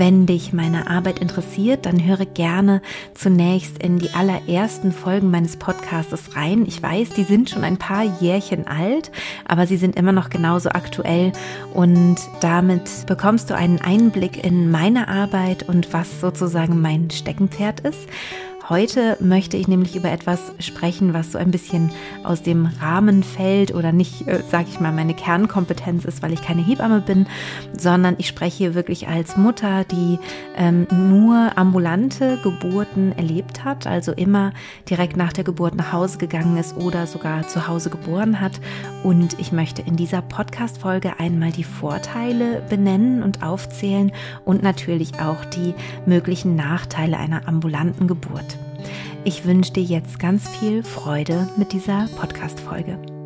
Wenn dich meine Arbeit interessiert, dann höre gerne zunächst in die allerersten Folgen meines Podcasts rein. Ich weiß, die sind schon ein paar Jährchen alt, aber sie sind immer noch genauso aktuell und damit bekommst du einen Einblick in meine Arbeit und was sozusagen mein Steckenpferd ist. Heute möchte ich nämlich über etwas sprechen, was so ein bisschen aus dem Rahmen fällt oder nicht, äh, sage ich mal, meine Kernkompetenz ist, weil ich keine Hebamme bin, sondern ich spreche hier wirklich als Mutter, die ähm, nur ambulante Geburten erlebt hat, also immer direkt nach der Geburt nach Hause gegangen ist oder sogar zu Hause geboren hat. Und ich möchte in dieser Podcast-Folge einmal die Vorteile benennen und aufzählen und natürlich auch die möglichen Nachteile einer ambulanten Geburt. Ich wünsche dir jetzt ganz viel Freude mit dieser Podcast-Folge.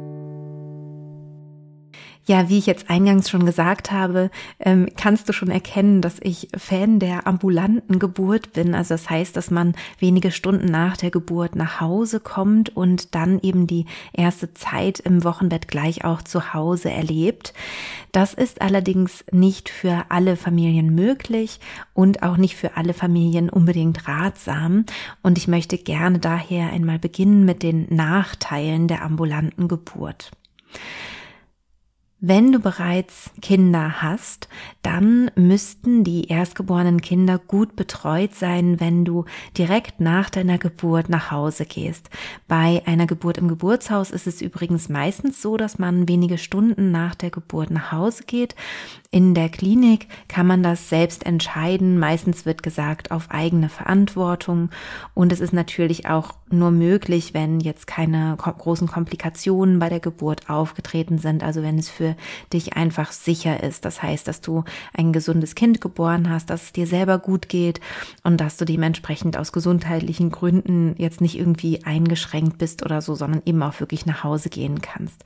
Ja, wie ich jetzt eingangs schon gesagt habe, ähm, kannst du schon erkennen, dass ich Fan der ambulanten Geburt bin. Also das heißt, dass man wenige Stunden nach der Geburt nach Hause kommt und dann eben die erste Zeit im Wochenbett gleich auch zu Hause erlebt. Das ist allerdings nicht für alle Familien möglich und auch nicht für alle Familien unbedingt ratsam. Und ich möchte gerne daher einmal beginnen mit den Nachteilen der ambulanten Geburt. Wenn du bereits Kinder hast, dann müssten die erstgeborenen Kinder gut betreut sein, wenn du direkt nach deiner Geburt nach Hause gehst. Bei einer Geburt im Geburtshaus ist es übrigens meistens so, dass man wenige Stunden nach der Geburt nach Hause geht. In der Klinik kann man das selbst entscheiden. Meistens wird gesagt auf eigene Verantwortung. Und es ist natürlich auch nur möglich, wenn jetzt keine großen Komplikationen bei der Geburt aufgetreten sind. Also wenn es für dich einfach sicher ist. Das heißt, dass du ein gesundes Kind geboren hast, dass es dir selber gut geht und dass du dementsprechend aus gesundheitlichen Gründen jetzt nicht irgendwie eingeschränkt bist oder so, sondern eben auch wirklich nach Hause gehen kannst.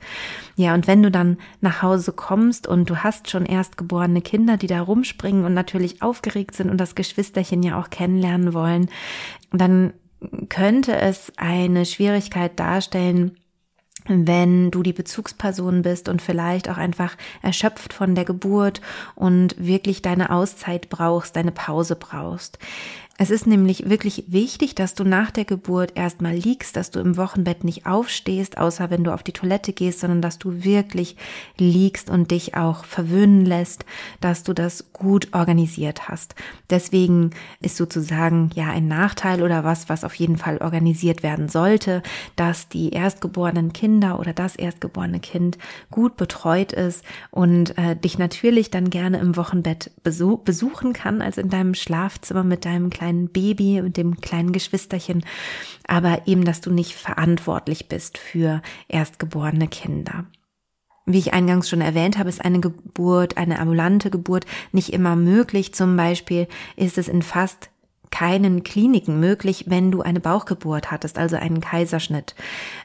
Ja, und wenn du dann nach Hause kommst und du hast schon erst geborene Kinder, die da rumspringen und natürlich aufgeregt sind und das Geschwisterchen ja auch kennenlernen wollen, dann könnte es eine Schwierigkeit darstellen, wenn du die Bezugsperson bist und vielleicht auch einfach erschöpft von der Geburt und wirklich deine Auszeit brauchst, deine Pause brauchst. Es ist nämlich wirklich wichtig, dass du nach der Geburt erstmal liegst, dass du im Wochenbett nicht aufstehst, außer wenn du auf die Toilette gehst, sondern dass du wirklich liegst und dich auch verwöhnen lässt, dass du das gut organisiert hast. Deswegen ist sozusagen ja ein Nachteil oder was, was auf jeden Fall organisiert werden sollte, dass die erstgeborenen Kinder oder das erstgeborene Kind gut betreut ist und äh, dich natürlich dann gerne im Wochenbett besuchen kann, also in deinem Schlafzimmer mit deinem kleinen kleinen Baby und dem kleinen Geschwisterchen, aber eben, dass du nicht verantwortlich bist für erstgeborene Kinder. Wie ich eingangs schon erwähnt habe, ist eine Geburt, eine ambulante Geburt nicht immer möglich. Zum Beispiel ist es in fast keinen Kliniken möglich, wenn du eine Bauchgeburt hattest, also einen Kaiserschnitt.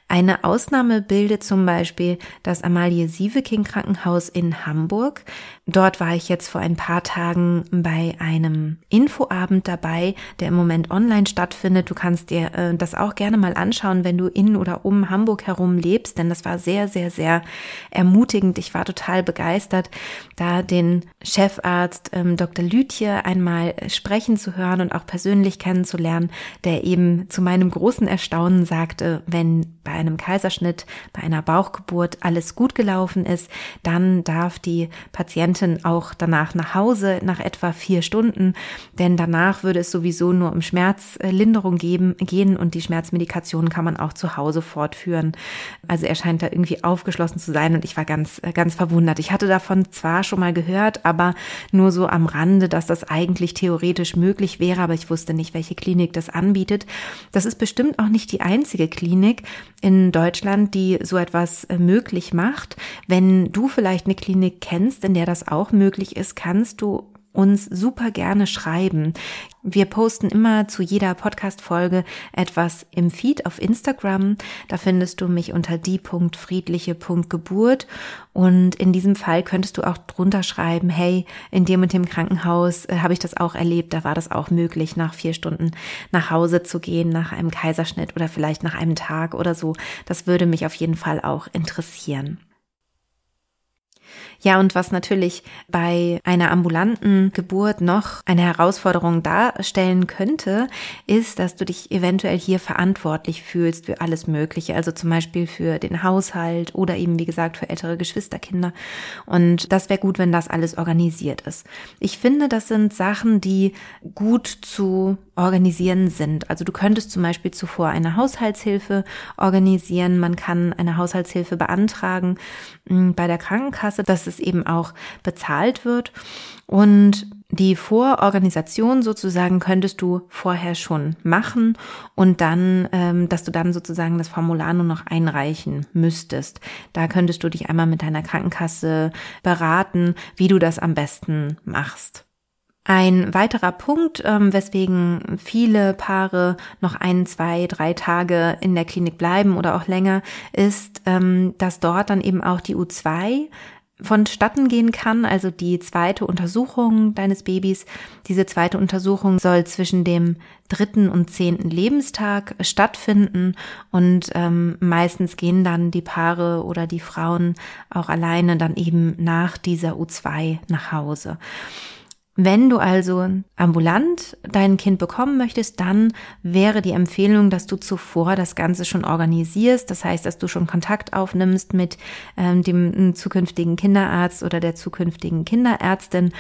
Eine Ausnahme bildet zum Beispiel das Amalie Sieveking Krankenhaus in Hamburg. Dort war ich jetzt vor ein paar Tagen bei einem Infoabend dabei, der im Moment online stattfindet. Du kannst dir äh, das auch gerne mal anschauen, wenn du in oder um Hamburg herum lebst, denn das war sehr, sehr, sehr ermutigend. Ich war total begeistert, da den Chefarzt ähm, Dr. Lütje einmal sprechen zu hören und auch persönlich kennenzulernen, der eben zu meinem großen Erstaunen sagte, wenn bei einem Kaiserschnitt, bei einer Bauchgeburt alles gut gelaufen ist, dann darf die Patientin auch danach nach Hause nach etwa vier Stunden, denn danach würde es sowieso nur um Schmerzlinderung geben, gehen und die Schmerzmedikation kann man auch zu Hause fortführen. Also er scheint da irgendwie aufgeschlossen zu sein und ich war ganz, ganz verwundert. Ich hatte davon zwar schon mal gehört, aber nur so am Rande, dass das eigentlich theoretisch möglich wäre, aber ich wusste nicht, welche Klinik das anbietet. Das ist bestimmt auch nicht die einzige Klinik in Deutschland, die so etwas äh, möglich macht. Wenn du vielleicht eine Klinik kennst, in der das auch möglich ist, kannst du uns super gerne schreiben. Wir posten immer zu jeder Podcast-Folge etwas im Feed auf Instagram. Da findest du mich unter die.friedliche.geburt. Und in diesem Fall könntest du auch drunter schreiben, hey, in dem und dem Krankenhaus äh, habe ich das auch erlebt. Da war das auch möglich, nach vier Stunden nach Hause zu gehen, nach einem Kaiserschnitt oder vielleicht nach einem Tag oder so. Das würde mich auf jeden Fall auch interessieren. Ja, und was natürlich bei einer ambulanten Geburt noch eine Herausforderung darstellen könnte, ist, dass du dich eventuell hier verantwortlich fühlst für alles Mögliche, also zum Beispiel für den Haushalt oder eben, wie gesagt, für ältere Geschwisterkinder. Und das wäre gut, wenn das alles organisiert ist. Ich finde, das sind Sachen, die gut zu organisieren sind. Also du könntest zum Beispiel zuvor eine Haushaltshilfe organisieren. Man kann eine Haushaltshilfe beantragen mm, bei der Krankenkasse, dass es eben auch bezahlt wird. Und die Vororganisation sozusagen könntest du vorher schon machen und dann, ähm, dass du dann sozusagen das Formular nur noch einreichen müsstest. Da könntest du dich einmal mit deiner Krankenkasse beraten, wie du das am besten machst. Ein weiterer Punkt, ähm, weswegen viele Paare noch ein, zwei, drei Tage in der Klinik bleiben oder auch länger, ist, ähm, dass dort dann eben auch die U2 vonstatten gehen kann, also die zweite Untersuchung deines Babys. Diese zweite Untersuchung soll zwischen dem dritten und zehnten Lebenstag stattfinden und ähm, meistens gehen dann die Paare oder die Frauen auch alleine dann eben nach dieser U2 nach Hause. Wenn du also ambulant dein Kind bekommen möchtest, dann wäre die Empfehlung, dass du zuvor das Ganze schon organisierst. Das heißt, dass du schon Kontakt aufnimmst mit ähm, dem zukünftigen Kinderarzt oder der zukünftigen Kinderärztin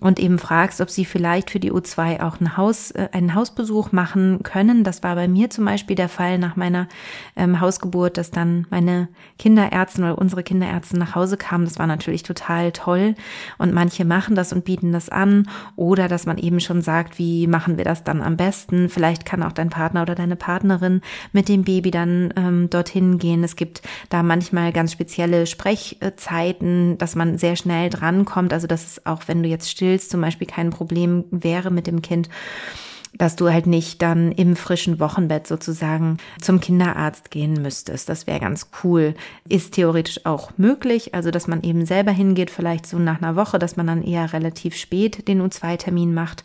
und eben fragst, ob sie vielleicht für die U2 auch ein Haus, äh, einen Hausbesuch machen können. Das war bei mir zum Beispiel der Fall nach meiner ähm, Hausgeburt, dass dann meine Kinderärztin oder unsere Kinderärztin nach Hause kam. Das war natürlich total toll. Und manche machen das und bieten das an oder dass man eben schon sagt, wie machen wir das dann am besten. Vielleicht kann auch dein Partner oder deine Partnerin mit dem Baby dann ähm, dorthin gehen. Es gibt da manchmal ganz spezielle Sprechzeiten, dass man sehr schnell drankommt. Also dass es auch, wenn du jetzt stillst, zum Beispiel kein Problem wäre mit dem Kind dass du halt nicht dann im frischen Wochenbett sozusagen zum Kinderarzt gehen müsstest. Das wäre ganz cool. Ist theoretisch auch möglich, also dass man eben selber hingeht, vielleicht so nach einer Woche, dass man dann eher relativ spät den U2-Termin macht.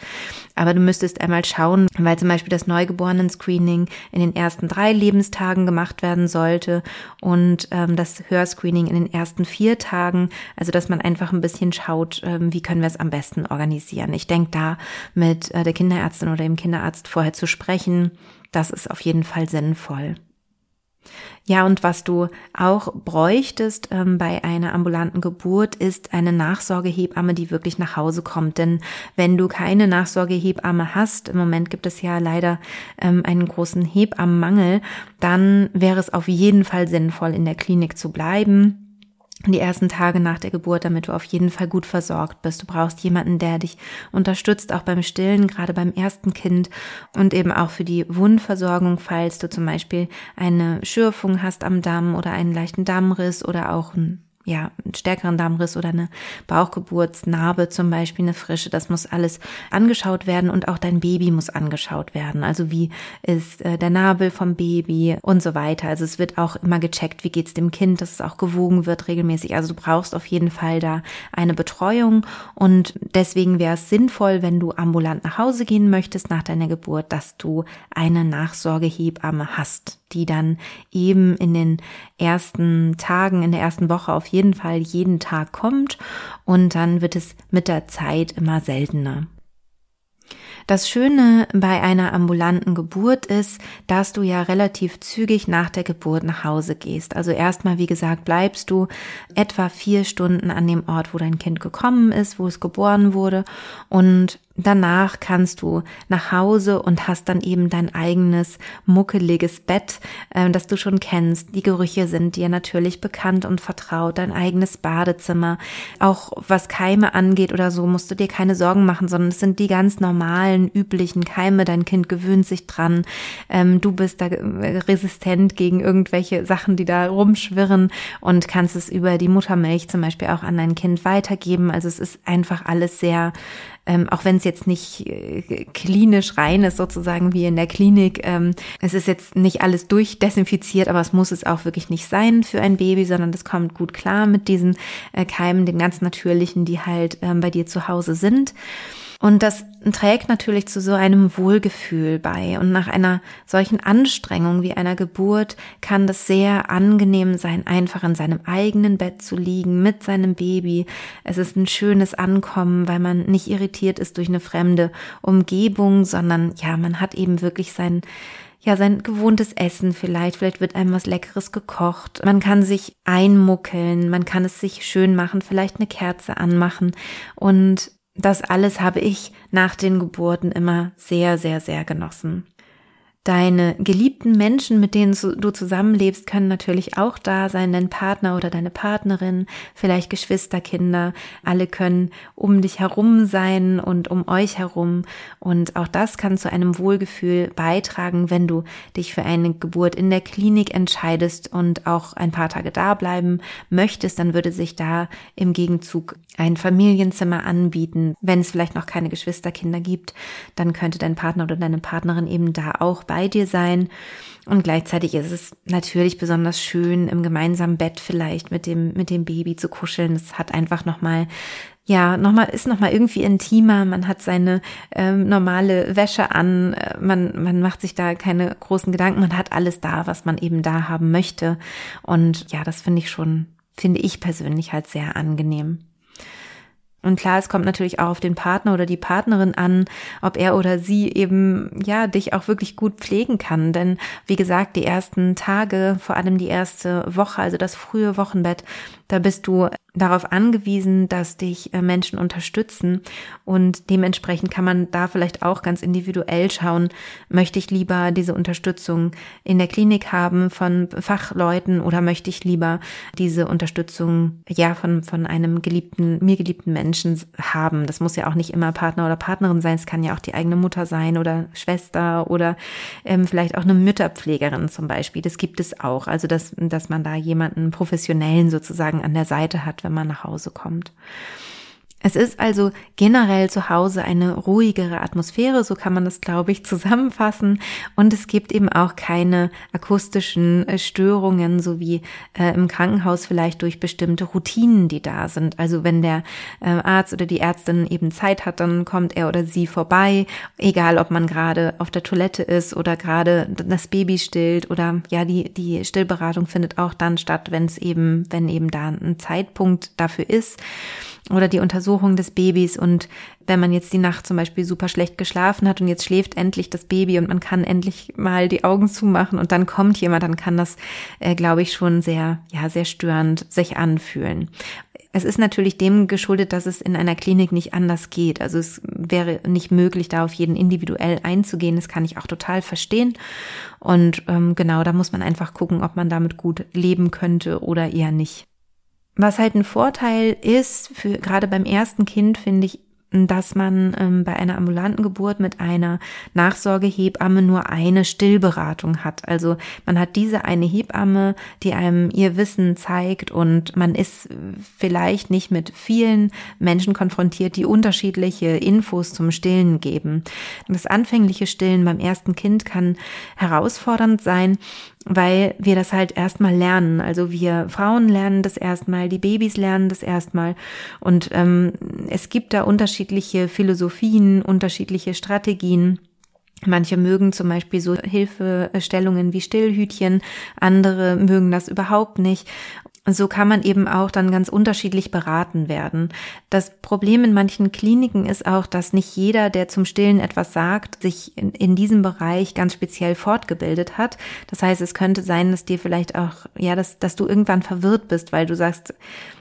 Aber du müsstest einmal schauen, weil zum Beispiel das Neugeborenen-Screening in den ersten drei Lebenstagen gemacht werden sollte und ähm, das Hörscreening in den ersten vier Tagen. Also dass man einfach ein bisschen schaut, ähm, wie können wir es am besten organisieren. Ich denke da mit äh, der Kinderärztin oder dem Kinderarzt vorher zu sprechen. Das ist auf jeden Fall sinnvoll. Ja, und was du auch bräuchtest ähm, bei einer ambulanten Geburt, ist eine Nachsorgehebamme, die wirklich nach Hause kommt. Denn wenn du keine Nachsorgehebamme hast, im Moment gibt es ja leider ähm, einen großen Hebammenmangel, dann wäre es auf jeden Fall sinnvoll, in der Klinik zu bleiben die ersten Tage nach der Geburt, damit du auf jeden Fall gut versorgt bist. Du brauchst jemanden, der dich unterstützt, auch beim Stillen, gerade beim ersten Kind und eben auch für die Wundversorgung, falls du zum Beispiel eine Schürfung hast am Damm oder einen leichten Dammriss oder auch ein ja, einen stärkeren Darmriss oder eine Bauchgeburtsnarbe zum Beispiel, eine frische, das muss alles angeschaut werden und auch dein Baby muss angeschaut werden. Also wie ist äh, der Nabel vom Baby und so weiter. Also es wird auch immer gecheckt, wie geht's dem Kind, dass es auch gewogen wird regelmäßig. Also du brauchst auf jeden Fall da eine Betreuung und deswegen wäre es sinnvoll, wenn du ambulant nach Hause gehen möchtest nach deiner Geburt, dass du eine Nachsorgehebamme hast die dann eben in den ersten Tagen, in der ersten Woche auf jeden Fall jeden Tag kommt und dann wird es mit der Zeit immer seltener. Das Schöne bei einer ambulanten Geburt ist, dass du ja relativ zügig nach der Geburt nach Hause gehst. Also erstmal, wie gesagt, bleibst du etwa vier Stunden an dem Ort, wo dein Kind gekommen ist, wo es geboren wurde und danach kannst du nach Hause und hast dann eben dein eigenes muckeliges Bett, äh, das du schon kennst. Die Gerüche sind dir natürlich bekannt und vertraut, dein eigenes Badezimmer. Auch was Keime angeht oder so, musst du dir keine Sorgen machen, sondern es sind die ganz normalen, üblichen Keime. Dein Kind gewöhnt sich dran. Ähm, du bist da äh, resistent gegen irgendwelche Sachen, die da rumschwirren und kannst es über die Muttermilch zum Beispiel auch an dein Kind weitergeben. Also es ist einfach alles sehr ähm, auch wenn es jetzt nicht äh, klinisch rein ist, sozusagen wie in der Klinik. Ähm, es ist jetzt nicht alles durchdesinfiziert, aber es muss es auch wirklich nicht sein für ein Baby, sondern das kommt gut klar mit diesen äh, Keimen, den ganz natürlichen, die halt ähm, bei dir zu Hause sind. Und das trägt natürlich zu so einem Wohlgefühl bei. Und nach einer solchen Anstrengung wie einer Geburt kann das sehr angenehm sein, einfach in seinem eigenen Bett zu liegen mit seinem Baby. Es ist ein schönes Ankommen, weil man nicht irritiert ist durch eine fremde Umgebung, sondern ja, man hat eben wirklich sein ja, sein gewohntes Essen vielleicht, vielleicht wird einem was Leckeres gekocht. Man kann sich einmuckeln, man kann es sich schön machen, vielleicht eine Kerze anmachen und das alles habe ich nach den Geburten immer sehr, sehr, sehr genossen. Deine geliebten Menschen, mit denen du zusammenlebst, können natürlich auch da sein, dein Partner oder deine Partnerin, vielleicht Geschwisterkinder, alle können um dich herum sein und um euch herum. Und auch das kann zu einem Wohlgefühl beitragen, wenn du dich für eine Geburt in der Klinik entscheidest und auch ein paar Tage da bleiben möchtest, dann würde sich da im Gegenzug ein Familienzimmer anbieten. Wenn es vielleicht noch keine Geschwisterkinder gibt, dann könnte dein Partner oder deine Partnerin eben da auch bei dir sein. Und gleichzeitig ist es natürlich besonders schön, im gemeinsamen Bett vielleicht mit dem, mit dem Baby zu kuscheln. Es hat einfach nochmal ja, nochmal, ist nochmal irgendwie intimer, man hat seine ähm, normale Wäsche an, äh, man, man macht sich da keine großen Gedanken, man hat alles da, was man eben da haben möchte. Und ja, das finde ich schon, finde ich persönlich halt sehr angenehm. Und klar, es kommt natürlich auch auf den Partner oder die Partnerin an, ob er oder sie eben, ja, dich auch wirklich gut pflegen kann. Denn, wie gesagt, die ersten Tage, vor allem die erste Woche, also das frühe Wochenbett, da bist du darauf angewiesen, dass dich äh, Menschen unterstützen und dementsprechend kann man da vielleicht auch ganz individuell schauen, möchte ich lieber diese Unterstützung in der Klinik haben von Fachleuten oder möchte ich lieber diese Unterstützung ja von von einem geliebten mir geliebten Menschen haben. Das muss ja auch nicht immer Partner oder Partnerin sein, es kann ja auch die eigene Mutter sein oder Schwester oder ähm, vielleicht auch eine Mütterpflegerin zum Beispiel. Das gibt es auch, also dass dass man da jemanden professionellen sozusagen an der Seite hat, wenn man nach Hause kommt. Es ist also generell zu Hause eine ruhigere Atmosphäre, so kann man das, glaube ich, zusammenfassen. Und es gibt eben auch keine akustischen äh, Störungen, so wie äh, im Krankenhaus vielleicht durch bestimmte Routinen, die da sind. Also wenn der äh, Arzt oder die Ärztin eben Zeit hat, dann kommt er oder sie vorbei, egal ob man gerade auf der Toilette ist oder gerade das Baby stillt oder ja, die, die Stillberatung findet auch dann statt, wenn es eben, wenn eben da ein Zeitpunkt dafür ist oder die Untersuchung des Babys und wenn man jetzt die Nacht zum Beispiel super schlecht geschlafen hat und jetzt schläft endlich das Baby und man kann endlich mal die Augen zumachen und dann kommt jemand, dann kann das, äh, glaube ich, schon sehr, ja, sehr störend sich anfühlen. Es ist natürlich dem geschuldet, dass es in einer Klinik nicht anders geht. Also es wäre nicht möglich, da auf jeden individuell einzugehen. Das kann ich auch total verstehen. Und ähm, genau, da muss man einfach gucken, ob man damit gut leben könnte oder eher nicht. Was halt ein Vorteil ist, für gerade beim ersten Kind finde ich, dass man ähm, bei einer ambulanten Geburt mit einer Nachsorgehebamme nur eine Stillberatung hat. Also man hat diese eine Hebamme, die einem ihr Wissen zeigt und man ist vielleicht nicht mit vielen Menschen konfrontiert, die unterschiedliche Infos zum Stillen geben. Das anfängliche Stillen beim ersten Kind kann herausfordernd sein, weil wir das halt erstmal lernen. Also wir Frauen lernen das erstmal, die Babys lernen das erstmal und ähm, es gibt da unterschiedliche Philosophien, unterschiedliche Strategien. Manche mögen zum Beispiel so Hilfestellungen wie Stillhütchen, andere mögen das überhaupt nicht so kann man eben auch dann ganz unterschiedlich beraten werden. Das Problem in manchen Kliniken ist auch, dass nicht jeder, der zum Stillen etwas sagt, sich in, in, diesem Bereich ganz speziell fortgebildet hat. Das heißt, es könnte sein, dass dir vielleicht auch, ja, dass, dass du irgendwann verwirrt bist, weil du sagst,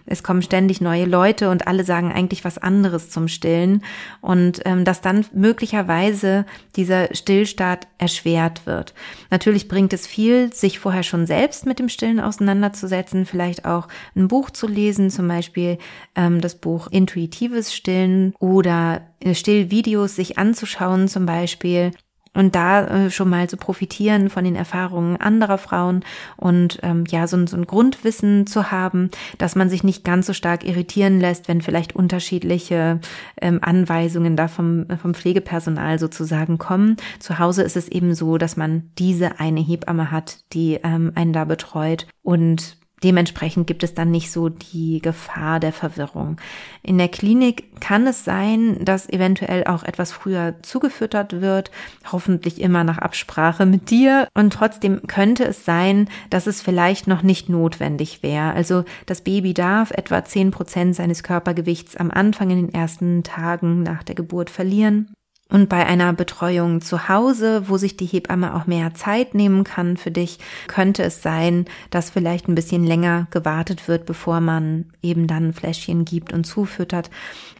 es kommen ständig neue Leute und alle sagen eigentlich was anderes zum Stillen und ähm, dass dann möglicherweise dieser Stillstart erschwert wird. Natürlich bringt es viel, sich vorher schon selbst mit dem Stillen auseinanderzusetzen, vielleicht auch ein Buch zu lesen, zum Beispiel ähm, das Buch Intuitives Stillen oder Stillvideos sich anzuschauen zum Beispiel und da äh, schon mal zu profitieren von den Erfahrungen anderer Frauen und ähm, ja, so, so ein Grundwissen zu haben, dass man sich nicht ganz so stark irritieren lässt, wenn vielleicht unterschiedliche ähm, Anweisungen da vom, vom Pflegepersonal sozusagen kommen. Zu Hause ist es eben so, dass man diese eine Hebamme hat, die ähm, einen da betreut und Dementsprechend gibt es dann nicht so die Gefahr der Verwirrung. In der Klinik kann es sein, dass eventuell auch etwas früher zugefüttert wird, hoffentlich immer nach Absprache mit dir. Und trotzdem könnte es sein, dass es vielleicht noch nicht notwendig wäre. Also das Baby darf etwa zehn Prozent seines Körpergewichts am Anfang in den ersten Tagen nach der Geburt verlieren. Und bei einer Betreuung zu Hause, wo sich die Hebamme auch mehr Zeit nehmen kann für dich, könnte es sein, dass vielleicht ein bisschen länger gewartet wird, bevor man eben dann Fläschchen gibt und zufüttert,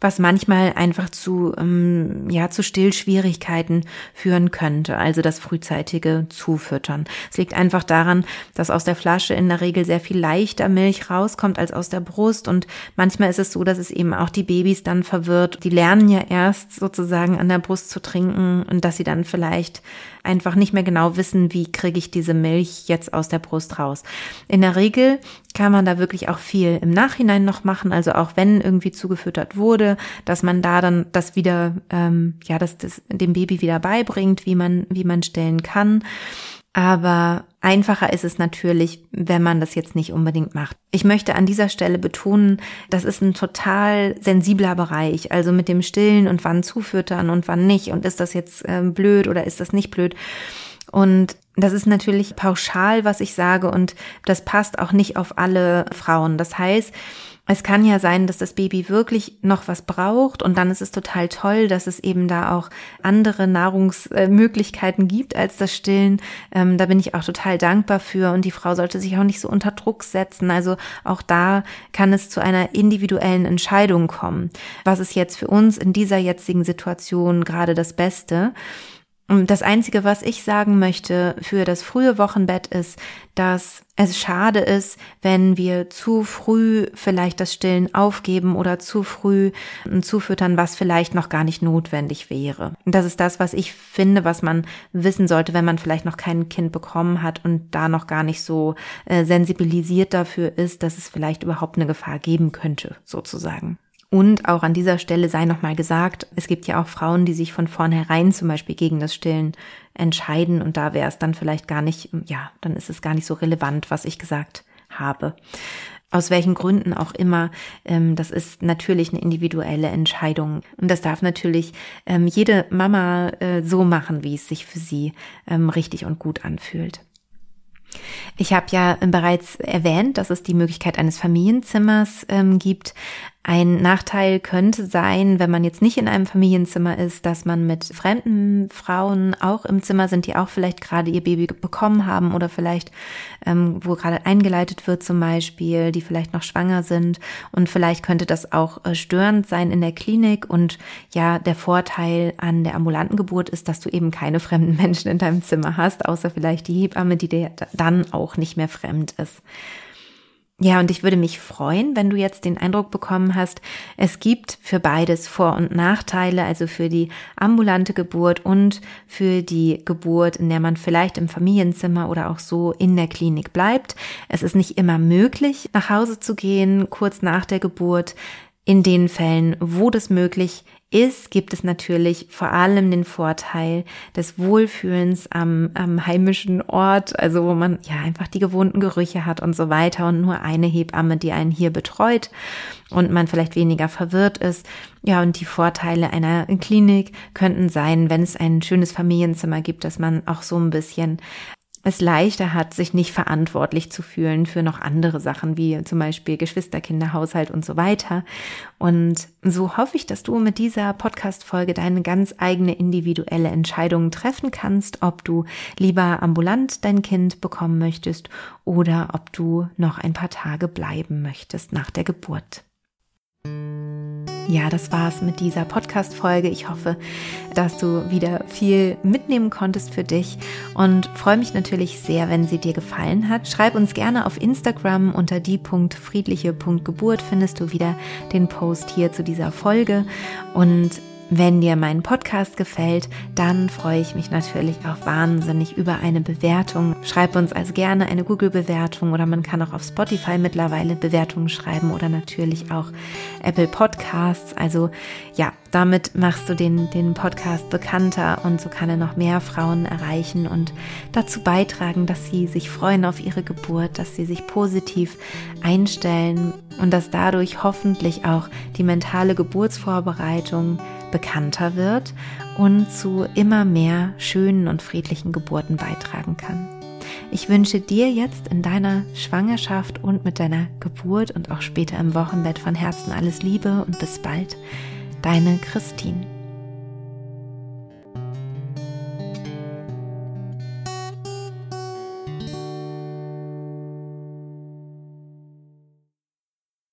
was manchmal einfach zu, ähm, ja, zu Stillschwierigkeiten führen könnte, also das frühzeitige Zufüttern. Es liegt einfach daran, dass aus der Flasche in der Regel sehr viel leichter Milch rauskommt als aus der Brust und manchmal ist es so, dass es eben auch die Babys dann verwirrt. Die lernen ja erst sozusagen an der Brust Brust zu trinken und dass sie dann vielleicht einfach nicht mehr genau wissen, wie kriege ich diese Milch jetzt aus der Brust raus. In der Regel kann man da wirklich auch viel im Nachhinein noch machen, also auch wenn irgendwie zugefüttert wurde, dass man da dann das wieder, ähm, ja, dass das dem Baby wieder beibringt, wie man, wie man stellen kann. Aber einfacher ist es natürlich, wenn man das jetzt nicht unbedingt macht. Ich möchte an dieser Stelle betonen, das ist ein total sensibler Bereich. Also mit dem Stillen und wann zufüttern und wann nicht. Und ist das jetzt äh, blöd oder ist das nicht blöd? Und das ist natürlich pauschal, was ich sage. Und das passt auch nicht auf alle Frauen. Das heißt, es kann ja sein, dass das Baby wirklich noch was braucht und dann ist es total toll, dass es eben da auch andere Nahrungsmöglichkeiten gibt als das Stillen. Ähm, da bin ich auch total dankbar für und die Frau sollte sich auch nicht so unter Druck setzen. Also auch da kann es zu einer individuellen Entscheidung kommen. Was ist jetzt für uns in dieser jetzigen Situation gerade das Beste? Das Einzige, was ich sagen möchte für das frühe Wochenbett ist, dass es schade ist, wenn wir zu früh vielleicht das Stillen aufgeben oder zu früh zufüttern, was vielleicht noch gar nicht notwendig wäre. Das ist das, was ich finde, was man wissen sollte, wenn man vielleicht noch kein Kind bekommen hat und da noch gar nicht so äh, sensibilisiert dafür ist, dass es vielleicht überhaupt eine Gefahr geben könnte, sozusagen. Und auch an dieser Stelle sei nochmal gesagt, es gibt ja auch Frauen, die sich von vornherein zum Beispiel gegen das Stillen entscheiden und da wäre es dann vielleicht gar nicht, ja, dann ist es gar nicht so relevant, was ich gesagt habe. Aus welchen Gründen auch immer, ähm, das ist natürlich eine individuelle Entscheidung. Und das darf natürlich ähm, jede Mama äh, so machen, wie es sich für sie ähm, richtig und gut anfühlt. Ich habe ja bereits erwähnt, dass es die Möglichkeit eines Familienzimmers ähm, gibt. Ein Nachteil könnte sein, wenn man jetzt nicht in einem Familienzimmer ist, dass man mit fremden Frauen auch im Zimmer sind, die auch vielleicht gerade ihr Baby bekommen haben oder vielleicht, ähm, wo gerade eingeleitet wird zum Beispiel, die vielleicht noch schwanger sind. Und vielleicht könnte das auch äh, störend sein in der Klinik. Und ja, der Vorteil an der ambulanten Geburt ist, dass du eben keine fremden Menschen in deinem Zimmer hast, außer vielleicht die Hebamme, die dir dann auch nicht mehr fremd ist. Ja, und ich würde mich freuen, wenn du jetzt den Eindruck bekommen hast, es gibt für beides Vor- und Nachteile, also für die ambulante Geburt und für die Geburt, in der man vielleicht im Familienzimmer oder auch so in der Klinik bleibt. Es ist nicht immer möglich, nach Hause zu gehen, kurz nach der Geburt. In den Fällen, wo das möglich ist, gibt es natürlich vor allem den Vorteil des Wohlfühlens am, am heimischen Ort, also wo man ja einfach die gewohnten Gerüche hat und so weiter und nur eine Hebamme, die einen hier betreut und man vielleicht weniger verwirrt ist. Ja, und die Vorteile einer Klinik könnten sein, wenn es ein schönes Familienzimmer gibt, dass man auch so ein bisschen es leichter hat, sich nicht verantwortlich zu fühlen für noch andere Sachen, wie zum Beispiel Geschwisterkinder, Haushalt und so weiter. Und so hoffe ich, dass du mit dieser Podcast-Folge deine ganz eigene individuelle Entscheidung treffen kannst, ob du lieber ambulant dein Kind bekommen möchtest oder ob du noch ein paar Tage bleiben möchtest nach der Geburt. Ja, das war's mit dieser Podcast-Folge. Ich hoffe, dass du wieder viel mitnehmen konntest für dich und freue mich natürlich sehr, wenn sie dir gefallen hat. Schreib uns gerne auf Instagram unter die.friedliche.geburt findest du wieder den Post hier zu dieser Folge und wenn dir mein Podcast gefällt, dann freue ich mich natürlich auch wahnsinnig über eine Bewertung. Schreib uns also gerne eine Google-Bewertung oder man kann auch auf Spotify mittlerweile Bewertungen schreiben oder natürlich auch Apple Podcasts. Also ja, damit machst du den, den Podcast bekannter und so kann er noch mehr Frauen erreichen und dazu beitragen, dass sie sich freuen auf ihre Geburt, dass sie sich positiv einstellen und dass dadurch hoffentlich auch die mentale Geburtsvorbereitung bekannter wird und zu immer mehr schönen und friedlichen Geburten beitragen kann. Ich wünsche dir jetzt in deiner Schwangerschaft und mit deiner Geburt und auch später im Wochenbett von Herzen alles Liebe und bis bald. Deine Christine.